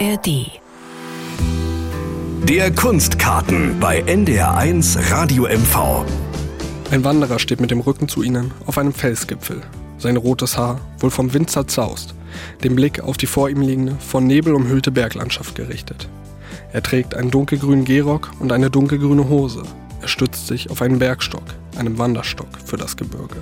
ARD. Der Kunstkarten bei NDR1 Radio MV. Ein Wanderer steht mit dem Rücken zu ihnen auf einem Felsgipfel. Sein rotes Haar, wohl vom Wind zerzaust, den Blick auf die vor ihm liegende, von Nebel umhüllte Berglandschaft gerichtet. Er trägt einen dunkelgrünen Gehrock und eine dunkelgrüne Hose. Er stützt sich auf einen Bergstock, einem Wanderstock für das Gebirge.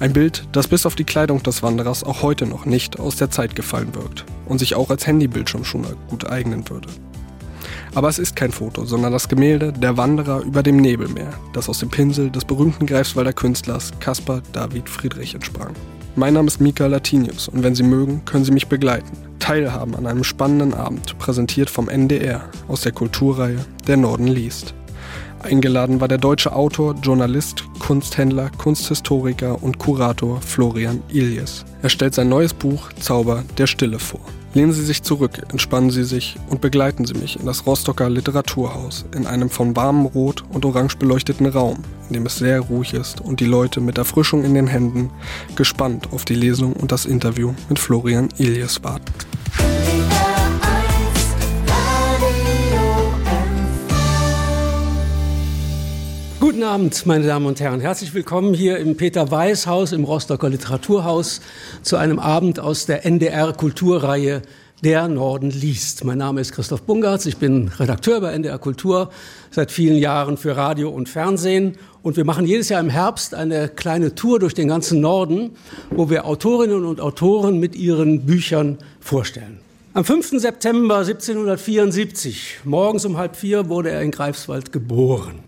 Ein Bild, das bis auf die Kleidung des Wanderers auch heute noch nicht aus der Zeit gefallen wirkt und sich auch als Handybildschirm schon gut eignen würde. Aber es ist kein Foto, sondern das Gemälde Der Wanderer über dem Nebelmeer, das aus dem Pinsel des berühmten Greifswalder Künstlers Caspar David Friedrich entsprang. Mein Name ist Mika Latinius und wenn Sie mögen, können Sie mich begleiten. Teilhaben an einem spannenden Abend, präsentiert vom NDR aus der Kulturreihe Der Norden liest. Eingeladen war der deutsche Autor, Journalist, Kunsthändler, Kunsthistoriker und Kurator Florian Ilies. Er stellt sein neues Buch Zauber der Stille vor. Lehnen Sie sich zurück, entspannen Sie sich und begleiten Sie mich in das Rostocker Literaturhaus in einem von warmem Rot und Orange beleuchteten Raum, in dem es sehr ruhig ist und die Leute mit Erfrischung in den Händen gespannt auf die Lesung und das Interview mit Florian Ilies warten. Guten Abend, meine Damen und Herren. Herzlich willkommen hier im Peter Weiß Haus im Rostocker Literaturhaus zu einem Abend aus der NDR Kulturreihe Der Norden liest. Mein Name ist Christoph Bungartz. Ich bin Redakteur bei NDR Kultur seit vielen Jahren für Radio und Fernsehen. Und wir machen jedes Jahr im Herbst eine kleine Tour durch den ganzen Norden, wo wir Autorinnen und Autoren mit ihren Büchern vorstellen. Am 5. September 1774, morgens um halb vier, wurde er in Greifswald geboren.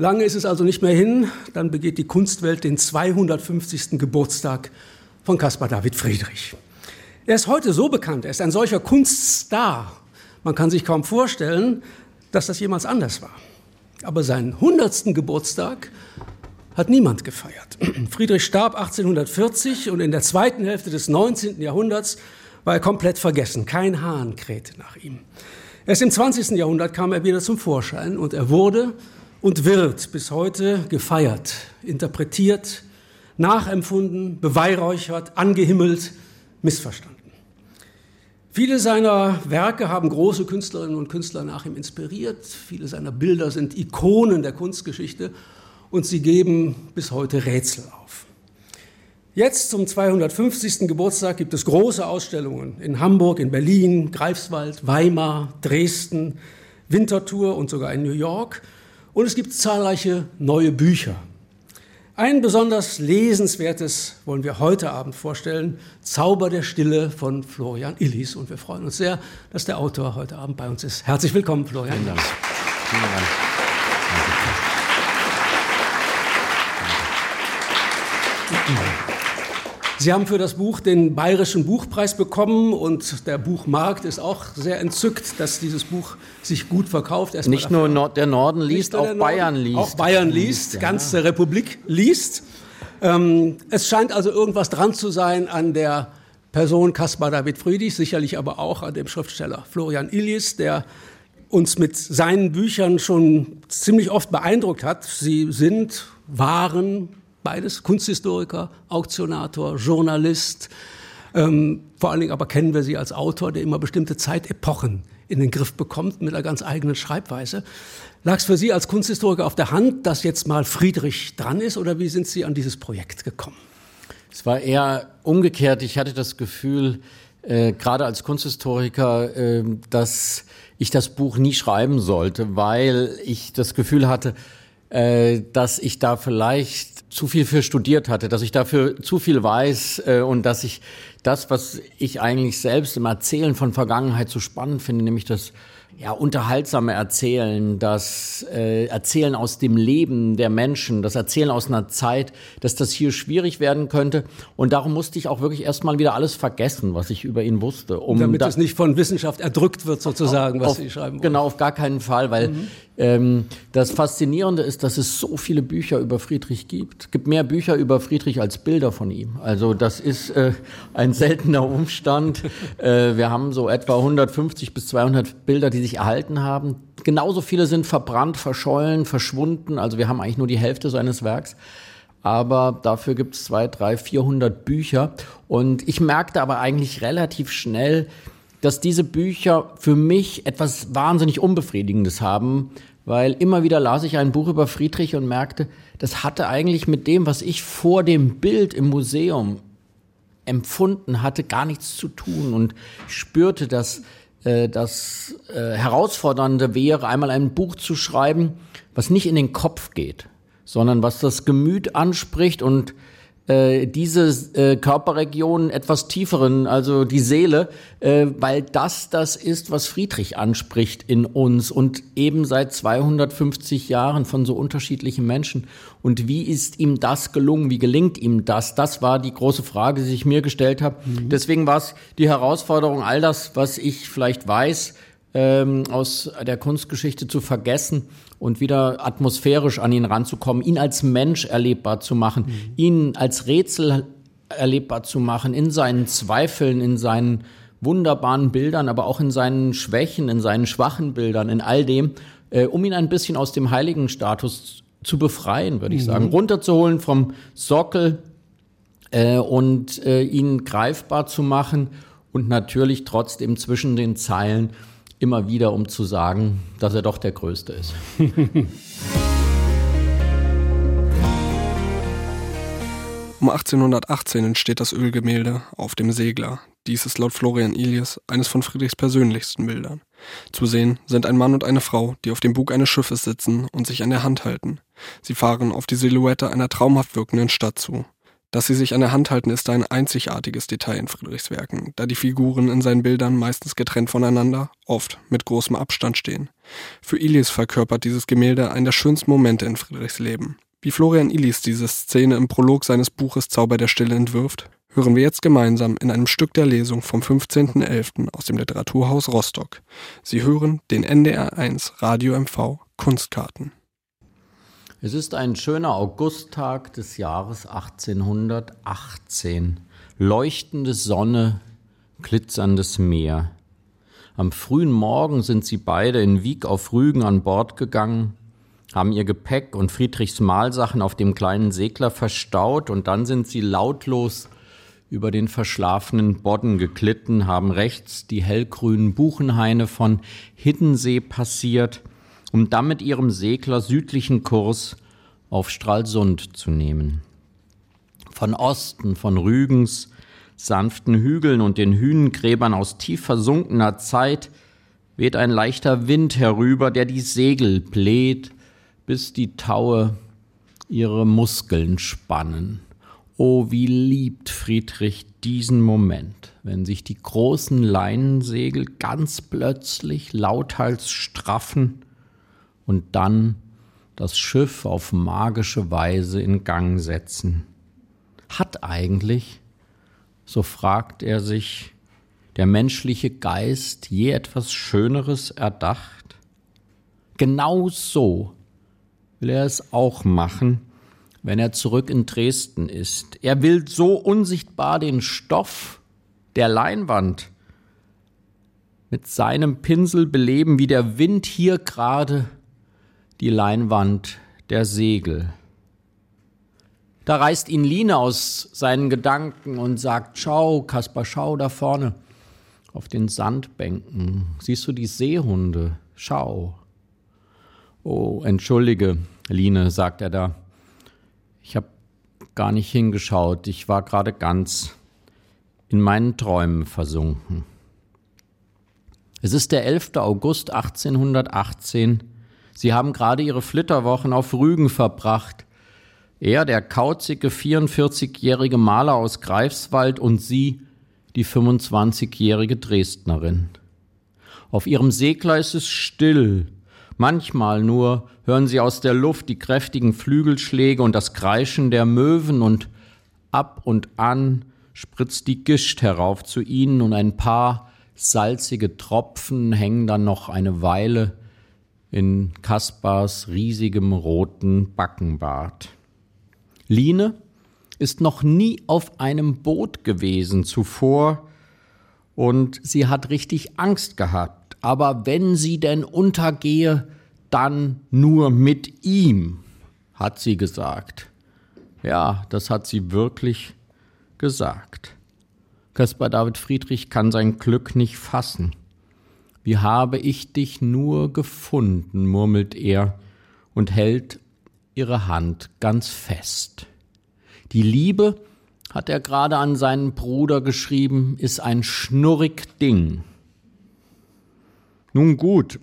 Lange ist es also nicht mehr hin, dann begeht die Kunstwelt den 250. Geburtstag von Caspar David Friedrich. Er ist heute so bekannt, er ist ein solcher Kunststar. Man kann sich kaum vorstellen, dass das jemals anders war. Aber seinen 100. Geburtstag hat niemand gefeiert. Friedrich starb 1840 und in der zweiten Hälfte des 19. Jahrhunderts war er komplett vergessen. Kein Hahn krähte nach ihm. Erst im 20. Jahrhundert kam er wieder zum Vorschein und er wurde und wird bis heute gefeiert, interpretiert, nachempfunden, beweihräuchert, angehimmelt, missverstanden. Viele seiner Werke haben große Künstlerinnen und Künstler nach ihm inspiriert. Viele seiner Bilder sind Ikonen der Kunstgeschichte und sie geben bis heute Rätsel auf. Jetzt zum 250. Geburtstag gibt es große Ausstellungen in Hamburg, in Berlin, Greifswald, Weimar, Dresden, Winterthur und sogar in New York. Und es gibt zahlreiche neue Bücher. Ein besonders lesenswertes wollen wir heute Abend vorstellen, Zauber der Stille von Florian Illis. Und wir freuen uns sehr, dass der Autor heute Abend bei uns ist. Herzlich willkommen, Florian. Vielen Dank. Vielen Dank. Sie haben für das Buch den Bayerischen Buchpreis bekommen und der Buchmarkt ist auch sehr entzückt, dass dieses Buch sich gut verkauft. Erst Nicht nur Nord der Norden liest, auch Norden, Bayern liest. Auch Bayern liest, ja. ganze Republik liest. Ähm, es scheint also irgendwas dran zu sein an der Person Caspar David Friedrich, sicherlich aber auch an dem Schriftsteller Florian Illis, der uns mit seinen Büchern schon ziemlich oft beeindruckt hat. Sie sind, waren beides, Kunsthistoriker, Auktionator, Journalist. Ähm, vor allen Dingen aber kennen wir sie als Autor, der immer bestimmte Zeitepochen in den Griff bekommt mit einer ganz eigenen Schreibweise. Lag es für Sie als Kunsthistoriker auf der Hand, dass jetzt mal Friedrich dran ist oder wie sind Sie an dieses Projekt gekommen? Es war eher umgekehrt. Ich hatte das Gefühl, äh, gerade als Kunsthistoriker, äh, dass ich das Buch nie schreiben sollte, weil ich das Gefühl hatte, äh, dass ich da vielleicht zu viel für studiert hatte, dass ich dafür zu viel weiß äh, und dass ich das, was ich eigentlich selbst im Erzählen von Vergangenheit so spannend finde, nämlich das ja, unterhaltsame Erzählen, das äh, Erzählen aus dem Leben der Menschen, das Erzählen aus einer Zeit, dass das hier schwierig werden könnte. Und darum musste ich auch wirklich erstmal wieder alles vergessen, was ich über ihn wusste. Um Damit da es nicht von Wissenschaft erdrückt wird, sozusagen, was auf, Sie schreiben wollen. Genau, auf gar keinen Fall, weil mhm. Ähm, das Faszinierende ist, dass es so viele Bücher über Friedrich gibt. Es gibt mehr Bücher über Friedrich als Bilder von ihm. Also das ist äh, ein seltener Umstand. äh, wir haben so etwa 150 bis 200 Bilder, die sich sich erhalten haben. Genauso viele sind verbrannt, verschollen, verschwunden. Also wir haben eigentlich nur die Hälfte seines Werks. Aber dafür gibt es zwei, drei, vierhundert Bücher. Und ich merkte aber eigentlich relativ schnell, dass diese Bücher für mich etwas wahnsinnig Unbefriedigendes haben, weil immer wieder las ich ein Buch über Friedrich und merkte, das hatte eigentlich mit dem, was ich vor dem Bild im Museum empfunden hatte, gar nichts zu tun. Und spürte, dass äh, das äh, Herausfordernde wäre, einmal ein Buch zu schreiben, was nicht in den Kopf geht, sondern was das Gemüt anspricht und äh, diese äh, Körperregionen etwas tieferen, also die Seele, äh, weil das das ist, was Friedrich anspricht in uns und eben seit 250 Jahren von so unterschiedlichen Menschen. Und wie ist ihm das gelungen? Wie gelingt ihm das? Das war die große Frage, die ich mir gestellt habe. Mhm. Deswegen war es die Herausforderung, all das, was ich vielleicht weiß, ähm, aus der Kunstgeschichte zu vergessen und wieder atmosphärisch an ihn ranzukommen, ihn als Mensch erlebbar zu machen, mhm. ihn als Rätsel erlebbar zu machen, in seinen Zweifeln, in seinen wunderbaren Bildern, aber auch in seinen Schwächen, in seinen schwachen Bildern, in all dem, äh, um ihn ein bisschen aus dem heiligen Status zu befreien, würde ich mhm. sagen, runterzuholen vom Sockel äh, und äh, ihn greifbar zu machen und natürlich trotzdem zwischen den Zeilen immer wieder, um zu sagen, dass er doch der Größte ist. Um 1818 entsteht das Ölgemälde auf dem Segler. Dies ist laut Florian Ilias eines von Friedrichs persönlichsten Bildern. Zu sehen sind ein Mann und eine Frau, die auf dem Bug eines Schiffes sitzen und sich an der Hand halten. Sie fahren auf die Silhouette einer traumhaft wirkenden Stadt zu. Dass sie sich an der Hand halten, ist ein einzigartiges Detail in Friedrichs Werken, da die Figuren in seinen Bildern meistens getrennt voneinander, oft mit großem Abstand stehen. Für Ilis verkörpert dieses Gemälde einen der schönsten Momente in Friedrichs Leben. Wie Florian Illis diese Szene im Prolog seines Buches Zauber der Stille entwirft, hören wir jetzt gemeinsam in einem Stück der Lesung vom 15.11. aus dem Literaturhaus Rostock. Sie hören den NDR 1 Radio MV Kunstkarten. Es ist ein schöner Augusttag des Jahres 1818. Leuchtende Sonne, glitzerndes Meer. Am frühen Morgen sind sie beide in Wieg auf Rügen an Bord gegangen, haben ihr Gepäck und Friedrichs Mahlsachen auf dem kleinen Segler verstaut und dann sind sie lautlos über den verschlafenen Bodden geglitten, haben rechts die hellgrünen Buchenhaine von Hiddensee passiert – um dann mit ihrem Segler südlichen Kurs auf Stralsund zu nehmen. Von Osten, von Rügens, sanften Hügeln und den Hünengräbern aus tief versunkener Zeit weht ein leichter Wind herüber, der die Segel bläht, bis die Taue ihre Muskeln spannen. Oh, wie liebt Friedrich diesen Moment, wenn sich die großen Leinensegel ganz plötzlich lauthals straffen und dann das Schiff auf magische Weise in Gang setzen. Hat eigentlich, so fragt er sich, der menschliche Geist je etwas Schöneres erdacht? Genau so will er es auch machen, wenn er zurück in Dresden ist. Er will so unsichtbar den Stoff der Leinwand mit seinem Pinsel beleben, wie der Wind hier gerade die Leinwand der Segel. Da reißt ihn Line aus seinen Gedanken und sagt, schau, Kaspar, schau da vorne auf den Sandbänken. Siehst du die Seehunde? Schau. Oh, entschuldige, Line, sagt er da. Ich habe gar nicht hingeschaut. Ich war gerade ganz in meinen Träumen versunken. Es ist der 11. August 1818 Sie haben gerade ihre Flitterwochen auf Rügen verbracht. Er, der kauzige 44-jährige Maler aus Greifswald und sie, die 25-jährige Dresdnerin. Auf ihrem Segler ist es still. Manchmal nur hören sie aus der Luft die kräftigen Flügelschläge und das Kreischen der Möwen und ab und an spritzt die Gischt herauf zu ihnen und ein paar salzige Tropfen hängen dann noch eine Weile in Kaspars riesigem roten Backenbart. Line ist noch nie auf einem Boot gewesen zuvor und sie hat richtig Angst gehabt. Aber wenn sie denn untergehe, dann nur mit ihm, hat sie gesagt. Ja, das hat sie wirklich gesagt. Caspar David Friedrich kann sein Glück nicht fassen. Wie habe ich dich nur gefunden, murmelt er und hält ihre Hand ganz fest. Die Liebe, hat er gerade an seinen Bruder geschrieben, ist ein schnurrig Ding. Nun gut,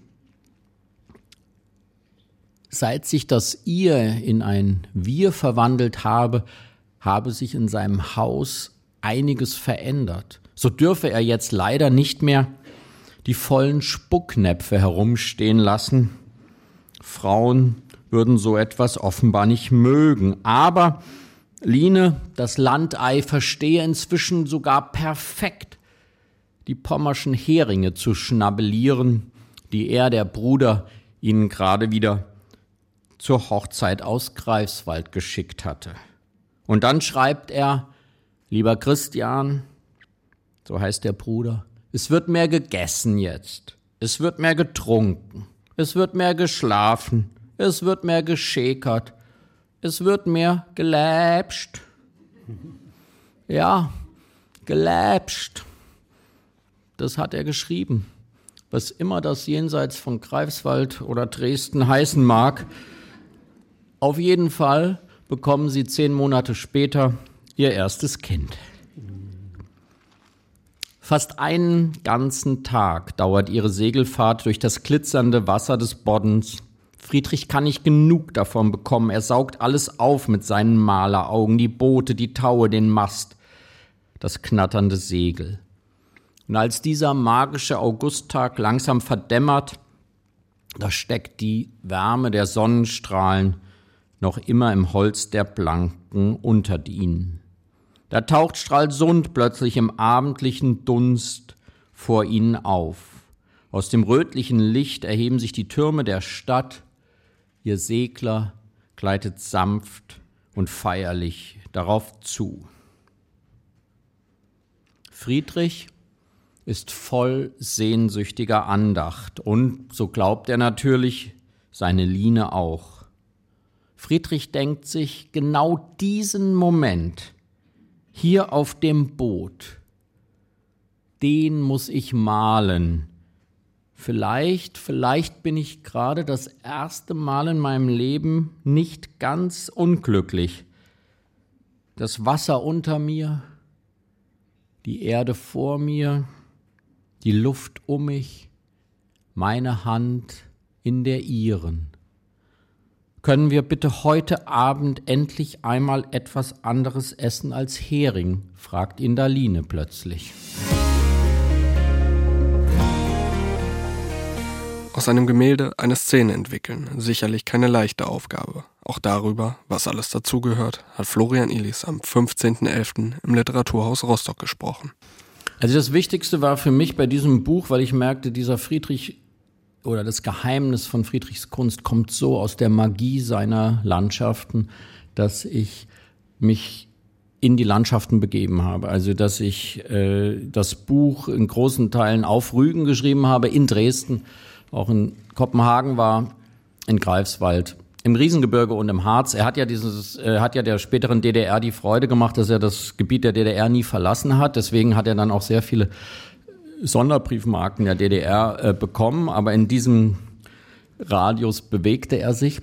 seit sich das Ihr in ein Wir verwandelt habe, habe sich in seinem Haus einiges verändert. So dürfe er jetzt leider nicht mehr die vollen Spucknäpfe herumstehen lassen. Frauen würden so etwas offenbar nicht mögen. Aber Line, das Landei, verstehe inzwischen sogar perfekt, die pommerschen Heringe zu schnabellieren, die er, der Bruder, ihnen gerade wieder zur Hochzeit aus Greifswald geschickt hatte. Und dann schreibt er, lieber Christian, so heißt der Bruder, es wird mehr gegessen jetzt. Es wird mehr getrunken. Es wird mehr geschlafen. Es wird mehr geschäkert. Es wird mehr geläpscht. Ja, geläpscht. Das hat er geschrieben. Was immer das jenseits von Greifswald oder Dresden heißen mag. Auf jeden Fall bekommen sie zehn Monate später ihr erstes Kind. Fast einen ganzen Tag dauert ihre Segelfahrt durch das glitzernde Wasser des Boddens. Friedrich kann nicht genug davon bekommen. Er saugt alles auf mit seinen Maleraugen, die Boote, die Taue, den Mast, das knatternde Segel. Und als dieser magische Augusttag langsam verdämmert, da steckt die Wärme der Sonnenstrahlen noch immer im Holz der Blanken unter ihnen. Da taucht Stralsund plötzlich im abendlichen Dunst vor ihnen auf. Aus dem rötlichen Licht erheben sich die Türme der Stadt, ihr Segler gleitet sanft und feierlich darauf zu. Friedrich ist voll sehnsüchtiger Andacht und, so glaubt er natürlich, seine Line auch. Friedrich denkt sich genau diesen Moment, hier auf dem Boot, den muss ich malen. Vielleicht, vielleicht bin ich gerade das erste Mal in meinem Leben nicht ganz unglücklich. Das Wasser unter mir, die Erde vor mir, die Luft um mich, meine Hand in der ihren. Können wir bitte heute Abend endlich einmal etwas anderes essen als Hering? fragt ihn Daline plötzlich. Aus einem Gemälde eine Szene entwickeln, sicherlich keine leichte Aufgabe. Auch darüber, was alles dazugehört, hat Florian Illis am 15.11. im Literaturhaus Rostock gesprochen. Also das Wichtigste war für mich bei diesem Buch, weil ich merkte, dieser Friedrich oder das Geheimnis von Friedrichs Kunst kommt so aus der Magie seiner Landschaften, dass ich mich in die Landschaften begeben habe. Also dass ich äh, das Buch in großen Teilen auf Rügen geschrieben habe, in Dresden, auch in Kopenhagen war, in Greifswald, im Riesengebirge und im Harz. Er hat ja dieses, er hat ja der späteren DDR die Freude gemacht, dass er das Gebiet der DDR nie verlassen hat. Deswegen hat er dann auch sehr viele Sonderbriefmarken der DDR äh, bekommen, aber in diesem Radius bewegte er sich.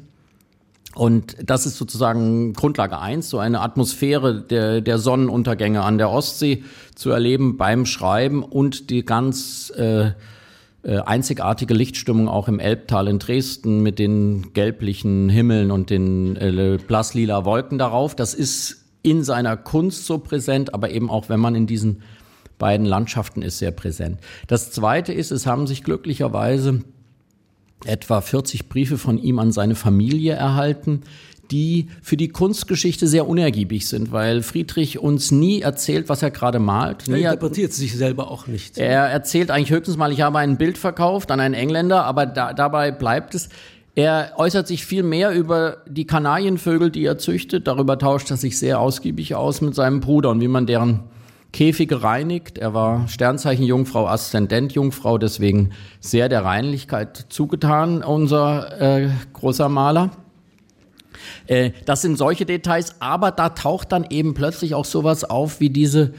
Und das ist sozusagen Grundlage eins, so eine Atmosphäre der, der Sonnenuntergänge an der Ostsee zu erleben beim Schreiben und die ganz äh, äh, einzigartige Lichtstimmung auch im Elbtal in Dresden mit den gelblichen Himmeln und den äh, blasslila Wolken darauf. Das ist in seiner Kunst so präsent, aber eben auch, wenn man in diesen beiden Landschaften ist sehr präsent. Das Zweite ist, es haben sich glücklicherweise etwa 40 Briefe von ihm an seine Familie erhalten, die für die Kunstgeschichte sehr unergiebig sind, weil Friedrich uns nie erzählt, was er gerade malt. Er interpretiert sich selber auch nicht. Er erzählt eigentlich höchstens mal, ich habe ein Bild verkauft an einen Engländer, aber da, dabei bleibt es. Er äußert sich viel mehr über die Kanarienvögel, die er züchtet. Darüber tauscht er sich sehr ausgiebig aus mit seinem Bruder und wie man deren Käfige reinigt. Er war Sternzeichen Jungfrau, Aszendent Jungfrau, deswegen sehr der Reinlichkeit zugetan, unser äh, großer Maler. Äh, das sind solche Details, aber da taucht dann eben plötzlich auch sowas auf wie diese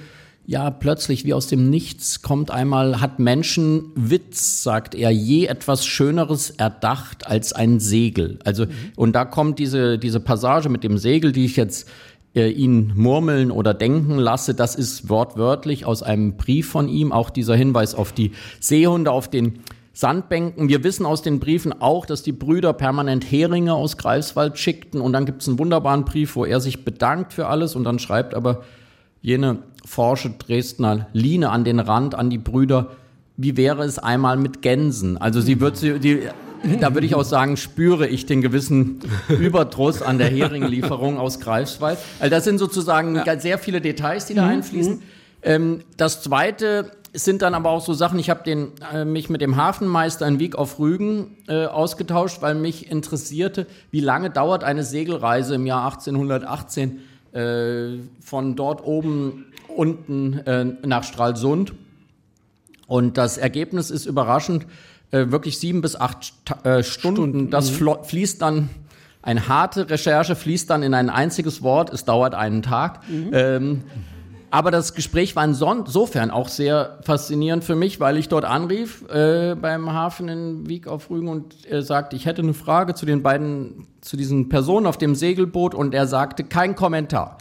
ja, plötzlich wie aus dem Nichts kommt einmal, hat Menschen Witz, sagt er, je etwas Schöneres erdacht als ein Segel. Also, mhm. und da kommt diese, diese Passage mit dem Segel, die ich jetzt äh, ihn murmeln oder denken lasse, das ist wortwörtlich aus einem Brief von ihm, auch dieser Hinweis auf die Seehunde, auf den Sandbänken. Wir wissen aus den Briefen auch, dass die Brüder permanent Heringe aus Greifswald schickten und dann gibt es einen wunderbaren Brief, wo er sich bedankt für alles und dann schreibt aber jene forsche Dresdner Line an den Rand an die Brüder, wie wäre es einmal mit Gänsen? Also sie wird sie, die, da würde ich auch sagen, spüre ich den gewissen Überdruss an der Heringlieferung aus Greifswald. Also das sind sozusagen ja. sehr viele Details, die da mhm. einfließen. Ähm, das zweite sind dann aber auch so Sachen, ich habe den äh, mich mit dem Hafenmeister in Wieg auf Rügen äh, ausgetauscht, weil mich interessierte, wie lange dauert eine Segelreise im Jahr 1818 äh, von dort oben unten äh, nach Stralsund. Und das Ergebnis ist überraschend, äh, wirklich sieben bis acht äh, Stunden. Stunden. Das mhm. fließt dann, eine harte Recherche fließt dann in ein einziges Wort, es dauert einen Tag. Mhm. Ähm, aber das Gespräch war insofern auch sehr faszinierend für mich, weil ich dort anrief äh, beim Hafen in Wieg auf Rügen und er sagte, ich hätte eine Frage zu den beiden, zu diesen Personen auf dem Segelboot und er sagte, kein Kommentar.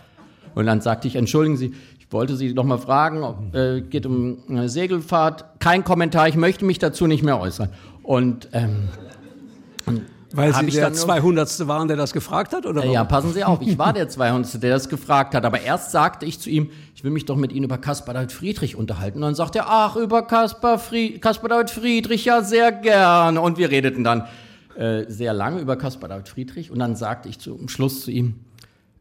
Und dann sagte ich, entschuldigen Sie, wollte Sie noch mal fragen, ob, äh, geht um eine Segelfahrt, kein Kommentar, ich möchte mich dazu nicht mehr äußern. Und ähm, weil Sie der 200. waren, der das gefragt hat? Oder ja, passen Sie auf, ich war der 200. der das gefragt hat. Aber erst sagte ich zu ihm, ich will mich doch mit Ihnen über Caspar David Friedrich unterhalten. Und dann sagt er, ach, über Caspar, Fried Caspar David Friedrich, ja, sehr gerne. Und wir redeten dann äh, sehr lange über Caspar David Friedrich. Und dann sagte ich zum Schluss zu ihm,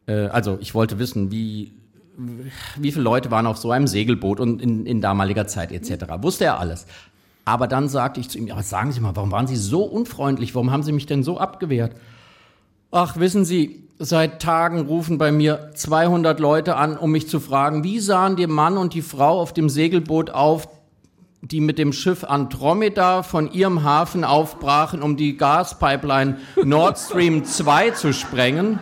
äh, also ich wollte wissen, wie, wie viele Leute waren auf so einem Segelboot und in, in damaliger Zeit etc. Wusste er alles. Aber dann sagte ich zu ihm, ja, sagen Sie mal, warum waren Sie so unfreundlich? Warum haben Sie mich denn so abgewehrt? Ach, wissen Sie, seit Tagen rufen bei mir 200 Leute an, um mich zu fragen, wie sahen der Mann und die Frau auf dem Segelboot auf, die mit dem Schiff Andromeda von ihrem Hafen aufbrachen, um die Gaspipeline Nord Stream 2 zu sprengen?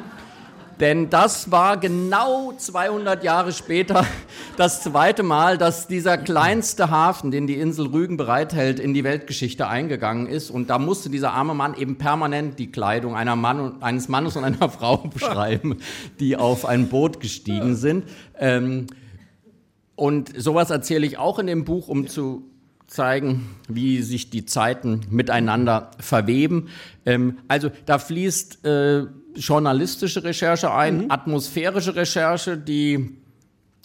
Denn das war genau 200 Jahre später das zweite Mal, dass dieser kleinste Hafen, den die Insel Rügen bereithält, in die Weltgeschichte eingegangen ist. Und da musste dieser arme Mann eben permanent die Kleidung Mann, eines Mannes und einer Frau beschreiben, die auf ein Boot gestiegen sind. Ähm, und sowas erzähle ich auch in dem Buch, um zu zeigen, wie sich die Zeiten miteinander verweben. Ähm, also da fließt äh, journalistische Recherche ein, mhm. atmosphärische Recherche, die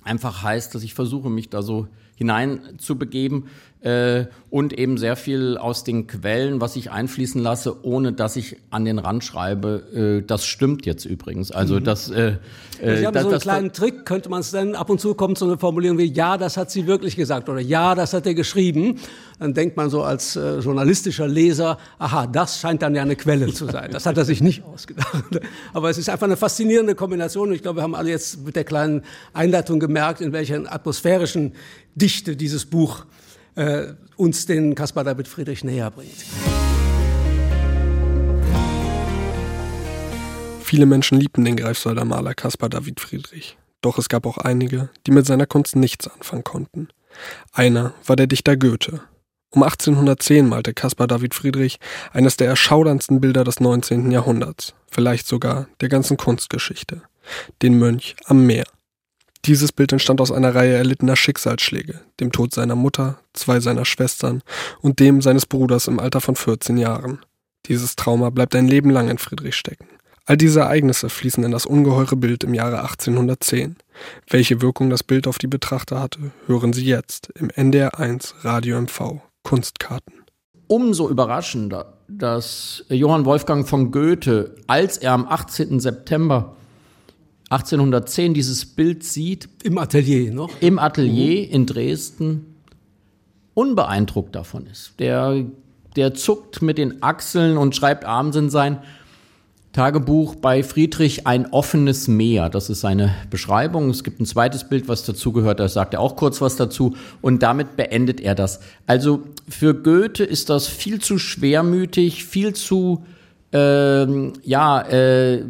einfach heißt, dass ich versuche, mich da so hineinzubegeben äh, und eben sehr viel aus den Quellen, was ich einfließen lasse, ohne dass ich an den Rand schreibe. Äh, das stimmt jetzt übrigens. Also mhm. das. Äh, äh, Sie haben das, so einen kleinen Trick, könnte man es dann ab und zu kommt so eine Formulierung wie Ja, das hat sie wirklich gesagt oder Ja, das hat er geschrieben. Dann denkt man so als äh, journalistischer Leser, aha, das scheint dann ja eine Quelle zu sein. Das hat er sich nicht ausgedacht. Aber es ist einfach eine faszinierende Kombination. Ich glaube, wir haben alle jetzt mit der kleinen Einleitung gemerkt, in welcher atmosphärischen Dichte dieses Buch äh, uns den Caspar David Friedrich näher bringt. Viele Menschen liebten den Greifswalder Maler Caspar David Friedrich. Doch es gab auch einige, die mit seiner Kunst nichts anfangen konnten. Einer war der Dichter Goethe. Um 1810 malte Caspar David Friedrich eines der erschauerndsten Bilder des 19. Jahrhunderts, vielleicht sogar der ganzen Kunstgeschichte, den Mönch am Meer. Dieses Bild entstand aus einer Reihe erlittener Schicksalsschläge, dem Tod seiner Mutter, zwei seiner Schwestern und dem seines Bruders im Alter von 14 Jahren. Dieses Trauma bleibt ein Leben lang in Friedrich stecken. All diese Ereignisse fließen in das ungeheure Bild im Jahre 1810. Welche Wirkung das Bild auf die Betrachter hatte, hören Sie jetzt im NDR 1 Radio MV Kunstkarten. Umso überraschender, dass Johann Wolfgang von Goethe, als er am 18. September 1810 dieses Bild sieht. Im Atelier noch? Im Atelier in Dresden unbeeindruckt davon ist. Der, der zuckt mit den Achseln und schreibt abends in sein Tagebuch bei Friedrich ein offenes Meer. Das ist seine Beschreibung. Es gibt ein zweites Bild, was dazugehört. Da sagt er auch kurz was dazu. Und damit beendet er das. Also für Goethe ist das viel zu schwermütig, viel zu, ähm, ja, äh,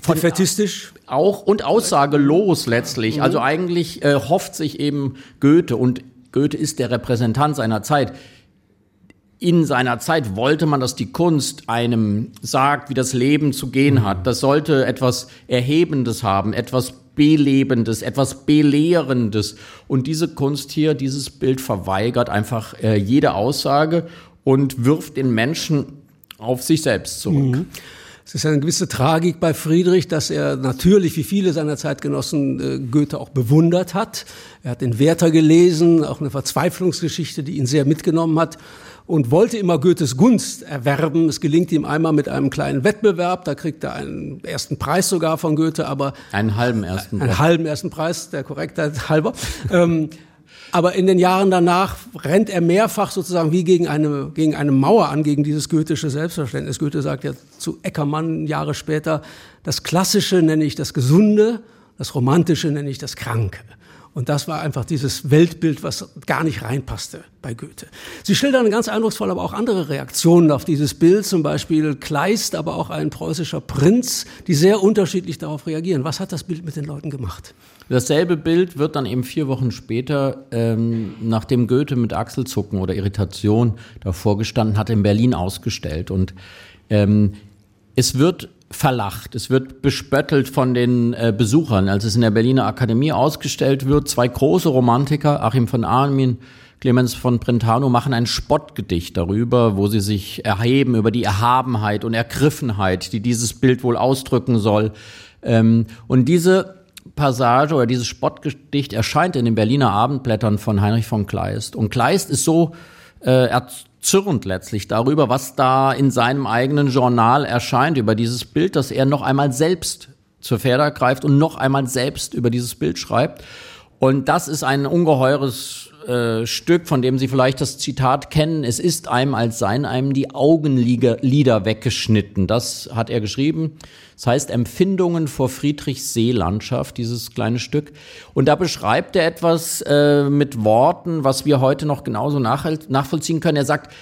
von Defetistisch? Auch und aussagelos letztlich. Mhm. Also eigentlich äh, hofft sich eben Goethe und Goethe ist der Repräsentant seiner Zeit. In seiner Zeit wollte man, dass die Kunst einem sagt, wie das Leben zu gehen hat. Das sollte etwas Erhebendes haben, etwas Belebendes, etwas Belehrendes. Und diese Kunst hier, dieses Bild verweigert einfach äh, jede Aussage und wirft den Menschen auf sich selbst zurück. Mhm. Es ist eine gewisse Tragik bei Friedrich, dass er natürlich, wie viele seiner Zeitgenossen, äh, Goethe auch bewundert hat. Er hat den Werther gelesen, auch eine Verzweiflungsgeschichte, die ihn sehr mitgenommen hat und wollte immer Goethes Gunst erwerben. Es gelingt ihm einmal mit einem kleinen Wettbewerb, da kriegt er einen ersten Preis sogar von Goethe, aber einen halben ersten Preis. Einen halben ersten Preis, der Korrektheit halber. Aber in den Jahren danach rennt er mehrfach sozusagen wie gegen eine, gegen eine Mauer an, gegen dieses goethische Selbstverständnis. Goethe sagt ja zu Eckermann Jahre später, das Klassische nenne ich das Gesunde, das Romantische nenne ich das Kranke. Und das war einfach dieses Weltbild, was gar nicht reinpasste bei Goethe. Sie schildern ganz eindrucksvoll aber auch andere Reaktionen auf dieses Bild, zum Beispiel Kleist, aber auch ein preußischer Prinz, die sehr unterschiedlich darauf reagieren. Was hat das Bild mit den Leuten gemacht? Dasselbe Bild wird dann eben vier Wochen später, ähm, nachdem Goethe mit Achselzucken oder Irritation davor gestanden hat, in Berlin ausgestellt. Und ähm, es wird verlacht, es wird bespöttelt von den äh, Besuchern. Als es in der Berliner Akademie ausgestellt wird, zwei große Romantiker, Achim von Armin, Clemens von Brentano, machen ein Spottgedicht darüber, wo sie sich erheben über die Erhabenheit und Ergriffenheit, die dieses Bild wohl ausdrücken soll. Ähm, und diese Passage oder dieses Spottgedicht erscheint in den Berliner Abendblättern von Heinrich von Kleist. Und Kleist ist so äh, erzürnt letztlich darüber, was da in seinem eigenen Journal erscheint, über dieses Bild, dass er noch einmal selbst zur Feder greift und noch einmal selbst über dieses Bild schreibt. Und das ist ein ungeheures äh, Stück, von dem Sie vielleicht das Zitat kennen. Es ist einem, als seien einem die Augenlider weggeschnitten. Das hat er geschrieben. Das heißt Empfindungen vor Friedrichs Seelandschaft, dieses kleine Stück. Und da beschreibt er etwas äh, mit Worten, was wir heute noch genauso nachvollziehen können. Er sagt,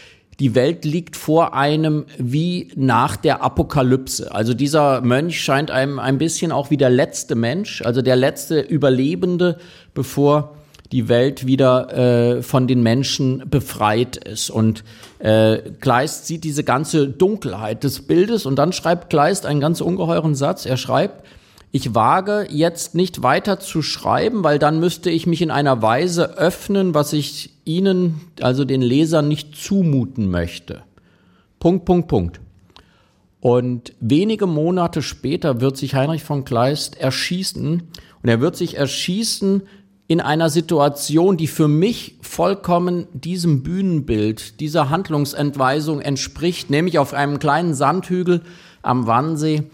die Welt liegt vor einem wie nach der Apokalypse. Also dieser Mönch scheint einem ein bisschen auch wie der letzte Mensch, also der letzte Überlebende, bevor die Welt wieder äh, von den Menschen befreit ist. Und äh, Kleist sieht diese ganze Dunkelheit des Bildes und dann schreibt Kleist einen ganz ungeheuren Satz. Er schreibt, ich wage jetzt nicht weiter zu schreiben, weil dann müsste ich mich in einer Weise öffnen, was ich Ihnen, also den Lesern, nicht zumuten möchte. Punkt, Punkt, Punkt. Und wenige Monate später wird sich Heinrich von Kleist erschießen. Und er wird sich erschießen in einer Situation, die für mich vollkommen diesem Bühnenbild, dieser Handlungsentweisung entspricht, nämlich auf einem kleinen Sandhügel am Wannsee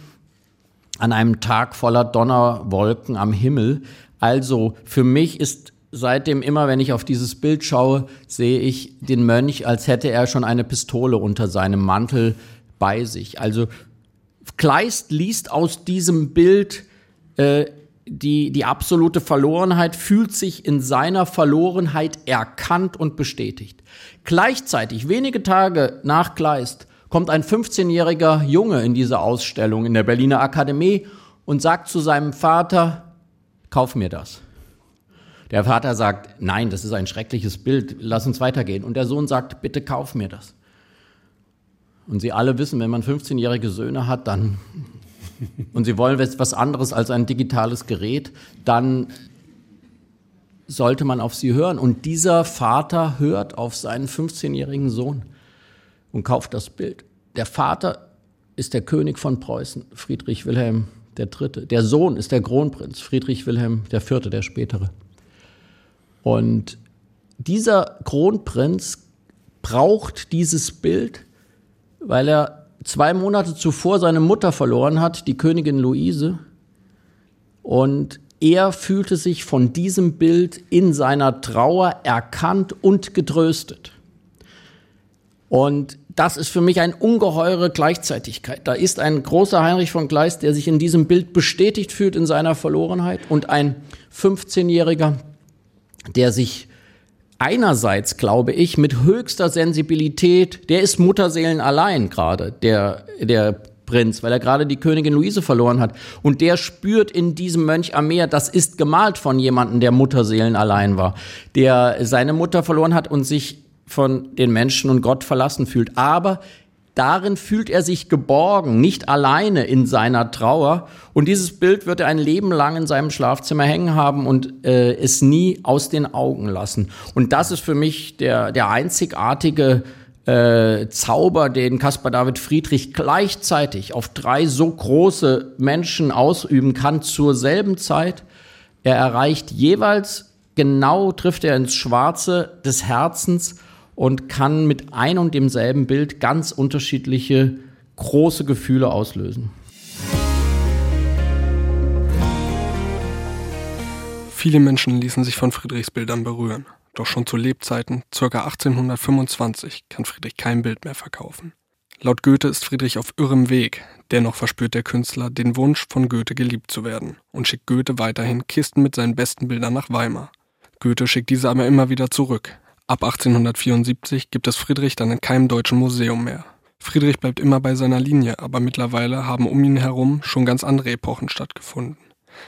an einem Tag voller Donnerwolken am Himmel. Also für mich ist seitdem immer, wenn ich auf dieses Bild schaue, sehe ich den Mönch, als hätte er schon eine Pistole unter seinem Mantel bei sich. Also Kleist liest aus diesem Bild äh, die, die absolute Verlorenheit fühlt sich in seiner Verlorenheit erkannt und bestätigt. Gleichzeitig, wenige Tage nach Kleist, kommt ein 15-jähriger Junge in diese Ausstellung in der Berliner Akademie und sagt zu seinem Vater, kauf mir das. Der Vater sagt, nein, das ist ein schreckliches Bild, lass uns weitergehen. Und der Sohn sagt, bitte kauf mir das. Und Sie alle wissen, wenn man 15-jährige Söhne hat, dann und Sie wollen was anderes als ein digitales Gerät, dann sollte man auf sie hören. Und dieser Vater hört auf seinen 15-jährigen Sohn und kauft das Bild. Der Vater ist der König von Preußen, Friedrich Wilhelm III. Der Sohn ist der Kronprinz, Friedrich Wilhelm IV., der spätere. Und dieser Kronprinz braucht dieses Bild, weil er zwei Monate zuvor seine Mutter verloren hat, die Königin Luise. Und er fühlte sich von diesem Bild in seiner Trauer erkannt und getröstet. Und das ist für mich eine ungeheure Gleichzeitigkeit. Da ist ein großer Heinrich von Kleist, der sich in diesem Bild bestätigt fühlt in seiner Verlorenheit und ein 15-Jähriger, der sich einerseits, glaube ich, mit höchster Sensibilität, der ist Mutterseelen allein gerade, der, der Prinz, weil er gerade die Königin Luise verloren hat. Und der spürt in diesem Mönch am Meer, das ist gemalt von jemandem, der Mutterseelen allein war, der seine Mutter verloren hat und sich von den Menschen und Gott verlassen fühlt. Aber darin fühlt er sich geborgen, nicht alleine in seiner Trauer. Und dieses Bild wird er ein Leben lang in seinem Schlafzimmer hängen haben und äh, es nie aus den Augen lassen. Und das ist für mich der, der einzigartige äh, Zauber, den Caspar David Friedrich gleichzeitig auf drei so große Menschen ausüben kann zur selben Zeit. Er erreicht jeweils genau, trifft er ins Schwarze des Herzens und kann mit ein und demselben Bild ganz unterschiedliche große Gefühle auslösen. Viele Menschen ließen sich von Friedrichs Bildern berühren. Doch schon zu Lebzeiten, ca. 1825, kann Friedrich kein Bild mehr verkaufen. Laut Goethe ist Friedrich auf irrem Weg, dennoch verspürt der Künstler den Wunsch, von Goethe geliebt zu werden und schickt Goethe weiterhin Kisten mit seinen besten Bildern nach Weimar. Goethe schickt diese aber immer wieder zurück. Ab 1874 gibt es Friedrich dann in keinem deutschen Museum mehr. Friedrich bleibt immer bei seiner Linie, aber mittlerweile haben um ihn herum schon ganz andere Epochen stattgefunden.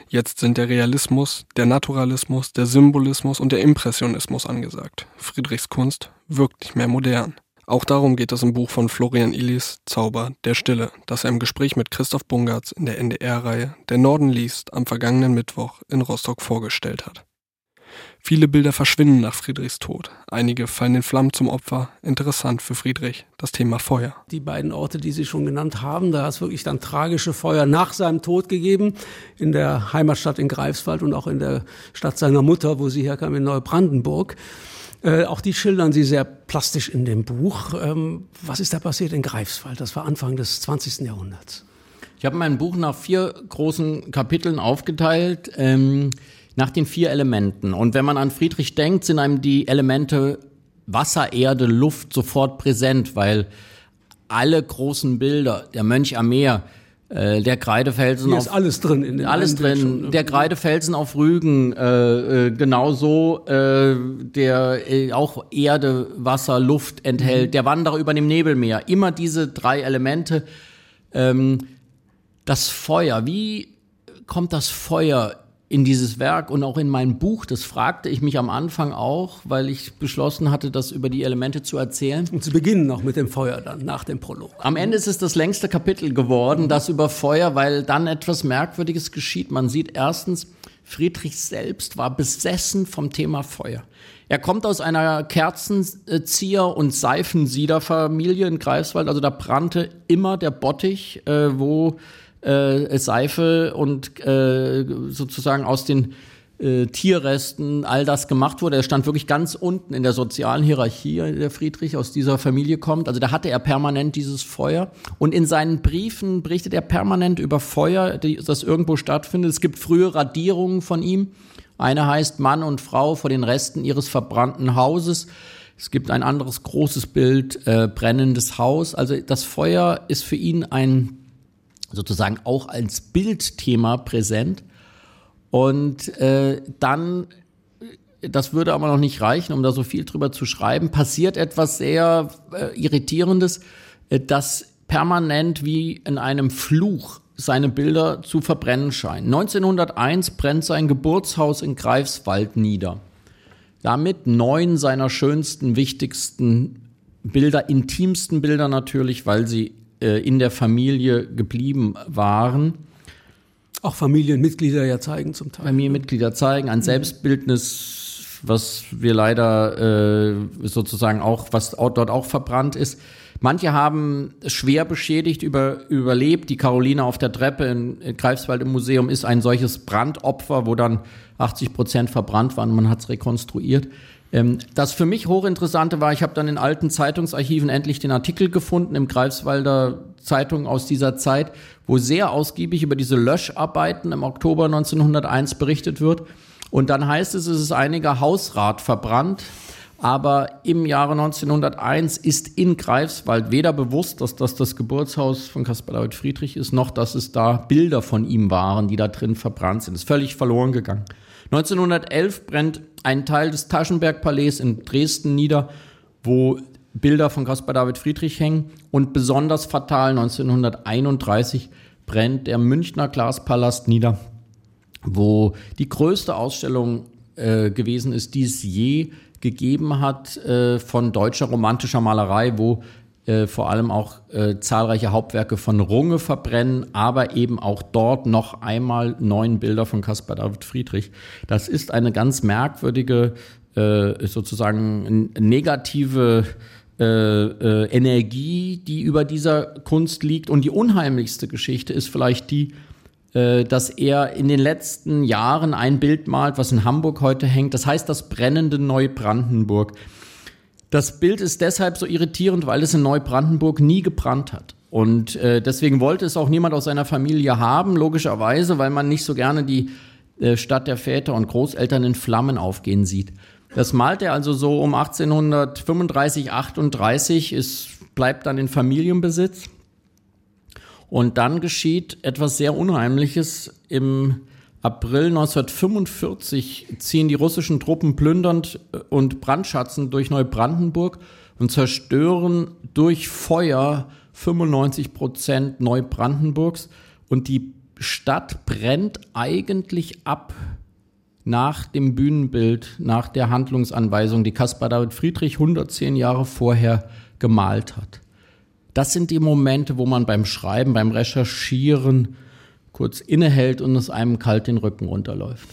Jetzt sind der Realismus, der Naturalismus, der Symbolismus und der Impressionismus angesagt. Friedrichs Kunst wirkt nicht mehr modern. Auch darum geht es im Buch von Florian Illis Zauber der Stille, das er im Gespräch mit Christoph Bungartz in der NDR-Reihe Der Norden liest am vergangenen Mittwoch in Rostock vorgestellt hat. Viele Bilder verschwinden nach Friedrichs Tod. Einige fallen in Flammen zum Opfer. Interessant für Friedrich das Thema Feuer. Die beiden Orte, die Sie schon genannt haben, da hat es wirklich dann tragische Feuer nach seinem Tod gegeben. In der Heimatstadt in Greifswald und auch in der Stadt seiner Mutter, wo sie herkam, in Neubrandenburg. Äh, auch die schildern sie sehr plastisch in dem Buch. Ähm, was ist da passiert in Greifswald? Das war Anfang des 20. Jahrhunderts. Ich habe mein Buch nach vier großen Kapiteln aufgeteilt. Ähm nach den vier Elementen. Und wenn man an Friedrich denkt, sind einem die Elemente Wasser, Erde, Luft sofort präsent, weil alle großen Bilder, der Mönch am Meer, äh, der Kreidefelsen Hier auf, ist alles drin in alles drin schon, ne? der Kreidefelsen auf Rügen äh, äh, genauso äh, der äh, auch Erde Wasser Luft enthält mhm. der Wanderer über dem Nebelmeer immer diese drei Elemente ähm, das Feuer wie kommt das Feuer in dieses Werk und auch in mein Buch, das fragte ich mich am Anfang auch, weil ich beschlossen hatte, das über die Elemente zu erzählen. Und zu beginnen noch mit dem Feuer dann, nach dem Prolog. Am Ende ist es das längste Kapitel geworden, das über Feuer, weil dann etwas Merkwürdiges geschieht. Man sieht erstens, Friedrich selbst war besessen vom Thema Feuer. Er kommt aus einer Kerzenzieher- und Seifensiederfamilie in Greifswald, also da brannte immer der Bottich, äh, wo äh, Seife und äh, sozusagen aus den äh, Tierresten all das gemacht wurde. Er stand wirklich ganz unten in der sozialen Hierarchie, der Friedrich aus dieser Familie kommt. Also da hatte er permanent dieses Feuer. Und in seinen Briefen berichtet er permanent über Feuer, die, das irgendwo stattfindet. Es gibt frühe Radierungen von ihm. Eine heißt Mann und Frau vor den Resten ihres verbrannten Hauses. Es gibt ein anderes großes Bild, äh, brennendes Haus. Also das Feuer ist für ihn ein sozusagen auch als Bildthema präsent. Und äh, dann, das würde aber noch nicht reichen, um da so viel drüber zu schreiben, passiert etwas sehr äh, Irritierendes, äh, dass permanent wie in einem Fluch seine Bilder zu verbrennen scheinen. 1901 brennt sein Geburtshaus in Greifswald nieder. Damit neun seiner schönsten, wichtigsten Bilder, intimsten Bilder natürlich, weil sie äh, in der Familie geblieben waren. Auch Familienmitglieder ja zeigen zum Teil. Familienmitglieder zeigen, ein Selbstbildnis, was wir leider äh, sozusagen auch, was dort auch verbrannt ist. Manche haben schwer beschädigt über, überlebt. Die Caroline auf der Treppe in, in Greifswald im Museum ist ein solches Brandopfer, wo dann 80 Prozent verbrannt waren. Man hat es rekonstruiert. Ähm, das für mich hochinteressante war, ich habe dann in alten Zeitungsarchiven endlich den Artikel gefunden im Greifswalder Zeitung aus dieser Zeit, wo sehr ausgiebig über diese Löscharbeiten im Oktober 1901 berichtet wird. Und dann heißt es, es ist einiger Hausrat verbrannt. Aber im Jahre 1901 ist in Greifswald weder bewusst, dass das das Geburtshaus von Caspar David Friedrich ist, noch dass es da Bilder von ihm waren, die da drin verbrannt sind. Ist völlig verloren gegangen. 1911 brennt ein Teil des Taschenberg-Palais in Dresden nieder, wo Bilder von Caspar David Friedrich hängen. Und besonders fatal 1931 brennt der Münchner Glaspalast nieder, wo die größte Ausstellung äh, gewesen ist, die es je gegeben hat äh, von deutscher romantischer Malerei, wo äh, vor allem auch äh, zahlreiche Hauptwerke von Runge verbrennen, aber eben auch dort noch einmal neun Bilder von Caspar David Friedrich. Das ist eine ganz merkwürdige, äh, sozusagen negative äh, äh, Energie, die über dieser Kunst liegt. Und die unheimlichste Geschichte ist vielleicht die, dass er in den letzten Jahren ein Bild malt, was in Hamburg heute hängt. Das heißt das brennende Neubrandenburg. Das Bild ist deshalb so irritierend, weil es in Neubrandenburg nie gebrannt hat. Und äh, deswegen wollte es auch niemand aus seiner Familie haben, logischerweise, weil man nicht so gerne die äh, Stadt der Väter und Großeltern in Flammen aufgehen sieht. Das malt er also so um 1835, 38, es bleibt dann in Familienbesitz. Und dann geschieht etwas sehr Unheimliches. Im April 1945 ziehen die russischen Truppen plündernd äh, und brandschatzend durch Neubrandenburg und zerstören durch Feuer 95 Prozent Neubrandenburgs. Und die Stadt brennt eigentlich ab nach dem Bühnenbild, nach der Handlungsanweisung, die Caspar David Friedrich 110 Jahre vorher gemalt hat. Das sind die Momente, wo man beim Schreiben, beim Recherchieren kurz innehält und es einem kalt den Rücken runterläuft.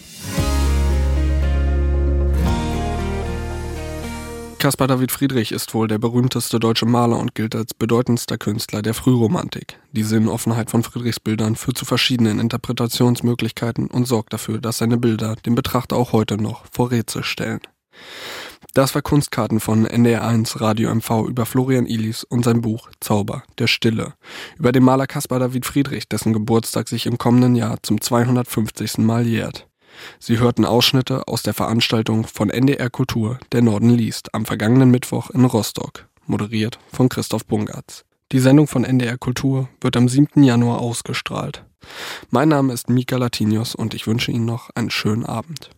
Caspar David Friedrich ist wohl der berühmteste deutsche Maler und gilt als bedeutendster Künstler der Frühromantik. Die Sinnoffenheit von Friedrichs Bildern führt zu verschiedenen Interpretationsmöglichkeiten und sorgt dafür, dass seine Bilder den Betrachter auch heute noch vor Rätsel stellen. Das war Kunstkarten von NDR1 Radio MV über Florian Ilis und sein Buch Zauber der Stille. Über den Maler Caspar David Friedrich, dessen Geburtstag sich im kommenden Jahr zum 250. Mal jährt. Sie hörten Ausschnitte aus der Veranstaltung von NDR Kultur Der Norden liest am vergangenen Mittwoch in Rostock, moderiert von Christoph Bungartz. Die Sendung von NDR Kultur wird am 7. Januar ausgestrahlt. Mein Name ist Mika Latinius und ich wünsche Ihnen noch einen schönen Abend.